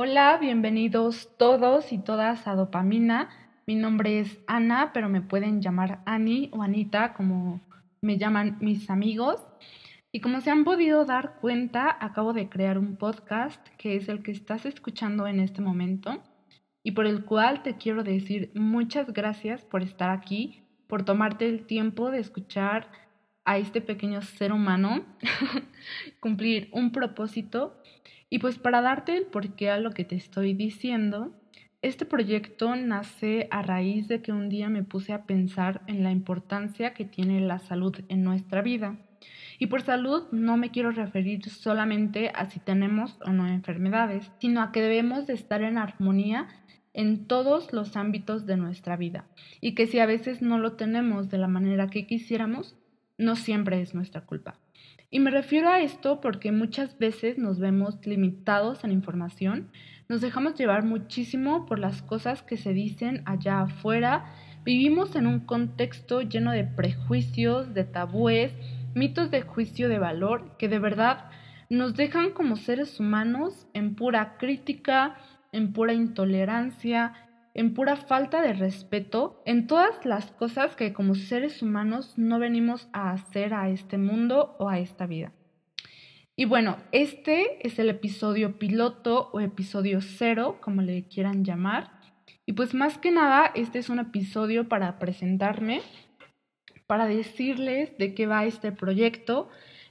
Hola, bienvenidos todos y todas a Dopamina. Mi nombre es Ana, pero me pueden llamar Ani o Anita, como me llaman mis amigos. Y como se han podido dar cuenta, acabo de crear un podcast que es el que estás escuchando en este momento y por el cual te quiero decir muchas gracias por estar aquí, por tomarte el tiempo de escuchar a este pequeño ser humano cumplir un propósito. Y pues para darte el porqué a lo que te estoy diciendo, este proyecto nace a raíz de que un día me puse a pensar en la importancia que tiene la salud en nuestra vida. Y por salud no me quiero referir solamente a si tenemos o no enfermedades, sino a que debemos de estar en armonía en todos los ámbitos de nuestra vida y que si a veces no lo tenemos de la manera que quisiéramos, no siempre es nuestra culpa. Y me refiero a esto porque muchas veces nos vemos limitados en información, nos dejamos llevar muchísimo por las cosas que se dicen allá afuera, vivimos en un contexto lleno de prejuicios, de tabúes, mitos de juicio de valor que de verdad nos dejan como seres humanos en pura crítica, en pura intolerancia, en pura falta de respeto en todas las cosas que como seres humanos no venimos a hacer a este mundo o a esta vida. Y bueno, este es el episodio piloto o episodio cero, como le quieran llamar. Y pues más que nada, este es un episodio para presentarme, para decirles de qué va este proyecto.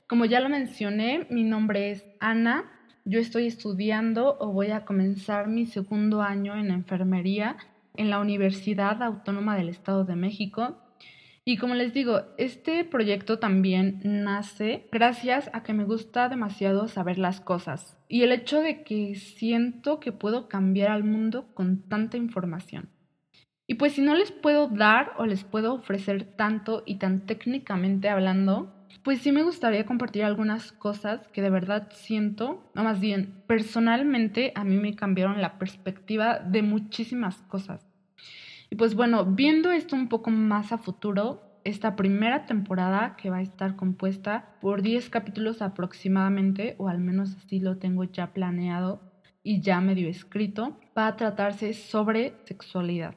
Como ya lo mencioné, mi nombre es Ana, yo estoy estudiando o voy a comenzar mi segundo año en enfermería en la Universidad Autónoma del Estado de México. Y como les digo, este proyecto también nace gracias a que me gusta demasiado saber las cosas y el hecho de que siento que puedo cambiar al mundo con tanta información. Y pues si no les puedo dar o les puedo ofrecer tanto y tan técnicamente hablando, pues sí me gustaría compartir algunas cosas que de verdad siento, o más bien, personalmente a mí me cambiaron la perspectiva de muchísimas cosas. Y pues bueno, viendo esto un poco más a futuro, esta primera temporada que va a estar compuesta por 10 capítulos aproximadamente, o al menos así lo tengo ya planeado y ya medio escrito, va a tratarse sobre sexualidad.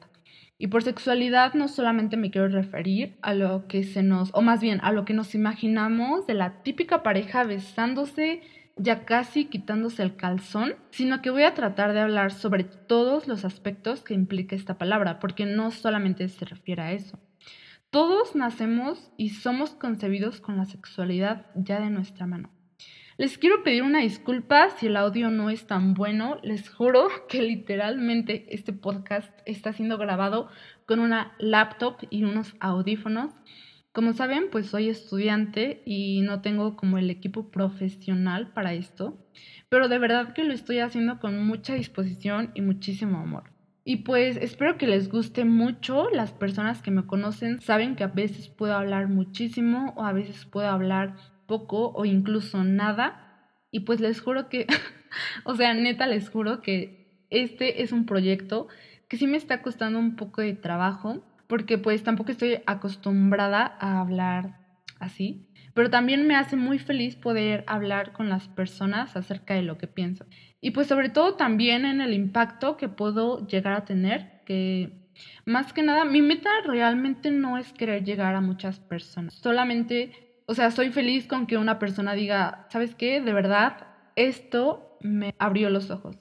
Y por sexualidad no solamente me quiero referir a lo que se nos, o más bien a lo que nos imaginamos de la típica pareja besándose, ya casi quitándose el calzón, sino que voy a tratar de hablar sobre todos los aspectos que implica esta palabra, porque no solamente se refiere a eso. Todos nacemos y somos concebidos con la sexualidad ya de nuestra mano. Les quiero pedir una disculpa si el audio no es tan bueno. Les juro que literalmente este podcast está siendo grabado con una laptop y unos audífonos. Como saben, pues soy estudiante y no tengo como el equipo profesional para esto, pero de verdad que lo estoy haciendo con mucha disposición y muchísimo amor. Y pues espero que les guste mucho. Las personas que me conocen saben que a veces puedo hablar muchísimo o a veces puedo hablar poco o incluso nada. Y pues les juro que, o sea, neta les juro que este es un proyecto que sí me está costando un poco de trabajo, porque pues tampoco estoy acostumbrada a hablar así, pero también me hace muy feliz poder hablar con las personas acerca de lo que pienso. Y pues sobre todo también en el impacto que puedo llegar a tener, que más que nada mi meta realmente no es querer llegar a muchas personas, solamente o sea, soy feliz con que una persona diga, ¿sabes qué? De verdad, esto me abrió los ojos.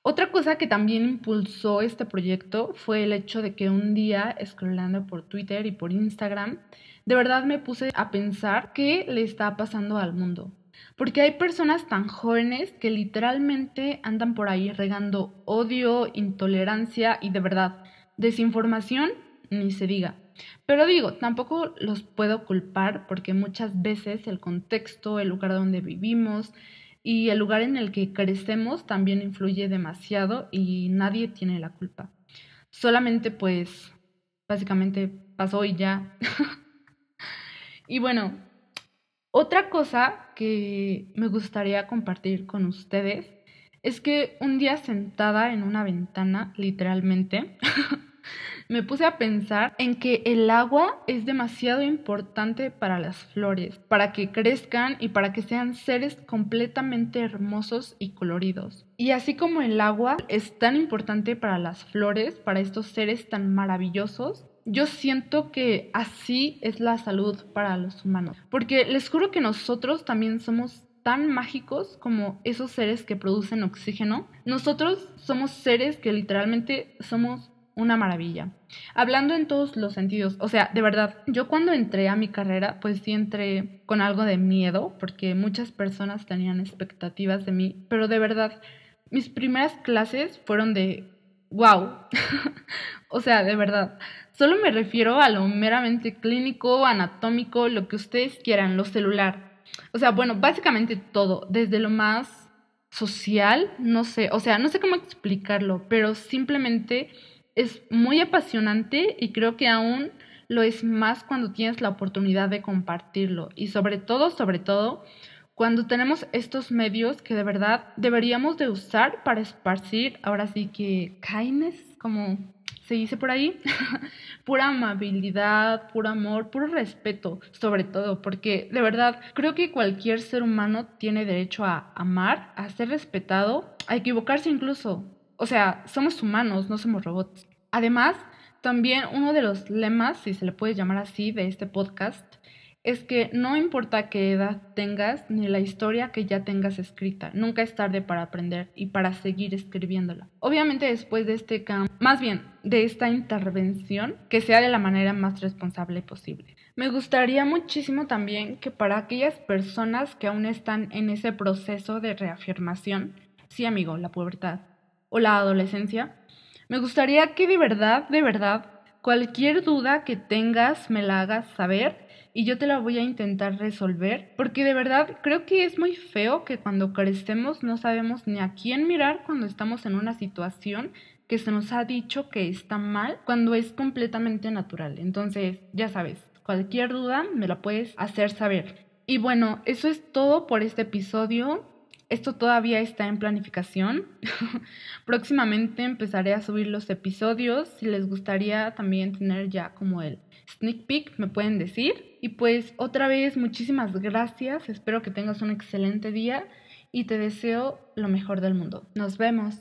Otra cosa que también impulsó este proyecto fue el hecho de que un día, scrollando por Twitter y por Instagram, de verdad me puse a pensar qué le está pasando al mundo. Porque hay personas tan jóvenes que literalmente andan por ahí regando odio, intolerancia y de verdad, desinformación, ni se diga. Pero digo, tampoco los puedo culpar porque muchas veces el contexto, el lugar donde vivimos y el lugar en el que crecemos también influye demasiado y nadie tiene la culpa. Solamente pues básicamente pasó y ya. y bueno, otra cosa que me gustaría compartir con ustedes es que un día sentada en una ventana, literalmente, me puse a pensar en que el agua es demasiado importante para las flores, para que crezcan y para que sean seres completamente hermosos y coloridos. Y así como el agua es tan importante para las flores, para estos seres tan maravillosos, yo siento que así es la salud para los humanos. Porque les juro que nosotros también somos tan mágicos como esos seres que producen oxígeno. Nosotros somos seres que literalmente somos una maravilla. Hablando en todos los sentidos, o sea, de verdad, yo cuando entré a mi carrera, pues sí entré con algo de miedo, porque muchas personas tenían expectativas de mí, pero de verdad, mis primeras clases fueron de, wow, o sea, de verdad, solo me refiero a lo meramente clínico, anatómico, lo que ustedes quieran, lo celular. O sea, bueno, básicamente todo, desde lo más social, no sé, o sea, no sé cómo explicarlo, pero simplemente es muy apasionante y creo que aún lo es más cuando tienes la oportunidad de compartirlo y sobre todo, sobre todo, cuando tenemos estos medios que de verdad deberíamos de usar para esparcir, ahora sí que kindness, como se dice por ahí, pura amabilidad, puro amor, puro respeto, sobre todo, porque de verdad creo que cualquier ser humano tiene derecho a amar, a ser respetado, a equivocarse incluso. O sea, somos humanos, no somos robots. Además, también uno de los lemas, si se le puede llamar así, de este podcast, es que no importa qué edad tengas ni la historia que ya tengas escrita, nunca es tarde para aprender y para seguir escribiéndola. Obviamente después de este cambio, más bien de esta intervención, que sea de la manera más responsable posible. Me gustaría muchísimo también que para aquellas personas que aún están en ese proceso de reafirmación, sí amigo, la pubertad o la adolescencia, me gustaría que de verdad, de verdad, cualquier duda que tengas me la hagas saber y yo te la voy a intentar resolver, porque de verdad creo que es muy feo que cuando crecemos no sabemos ni a quién mirar cuando estamos en una situación que se nos ha dicho que está mal cuando es completamente natural. Entonces, ya sabes, cualquier duda me la puedes hacer saber. Y bueno, eso es todo por este episodio. Esto todavía está en planificación. Próximamente empezaré a subir los episodios. Si les gustaría también tener ya como el sneak peek, me pueden decir. Y pues otra vez, muchísimas gracias. Espero que tengas un excelente día y te deseo lo mejor del mundo. Nos vemos.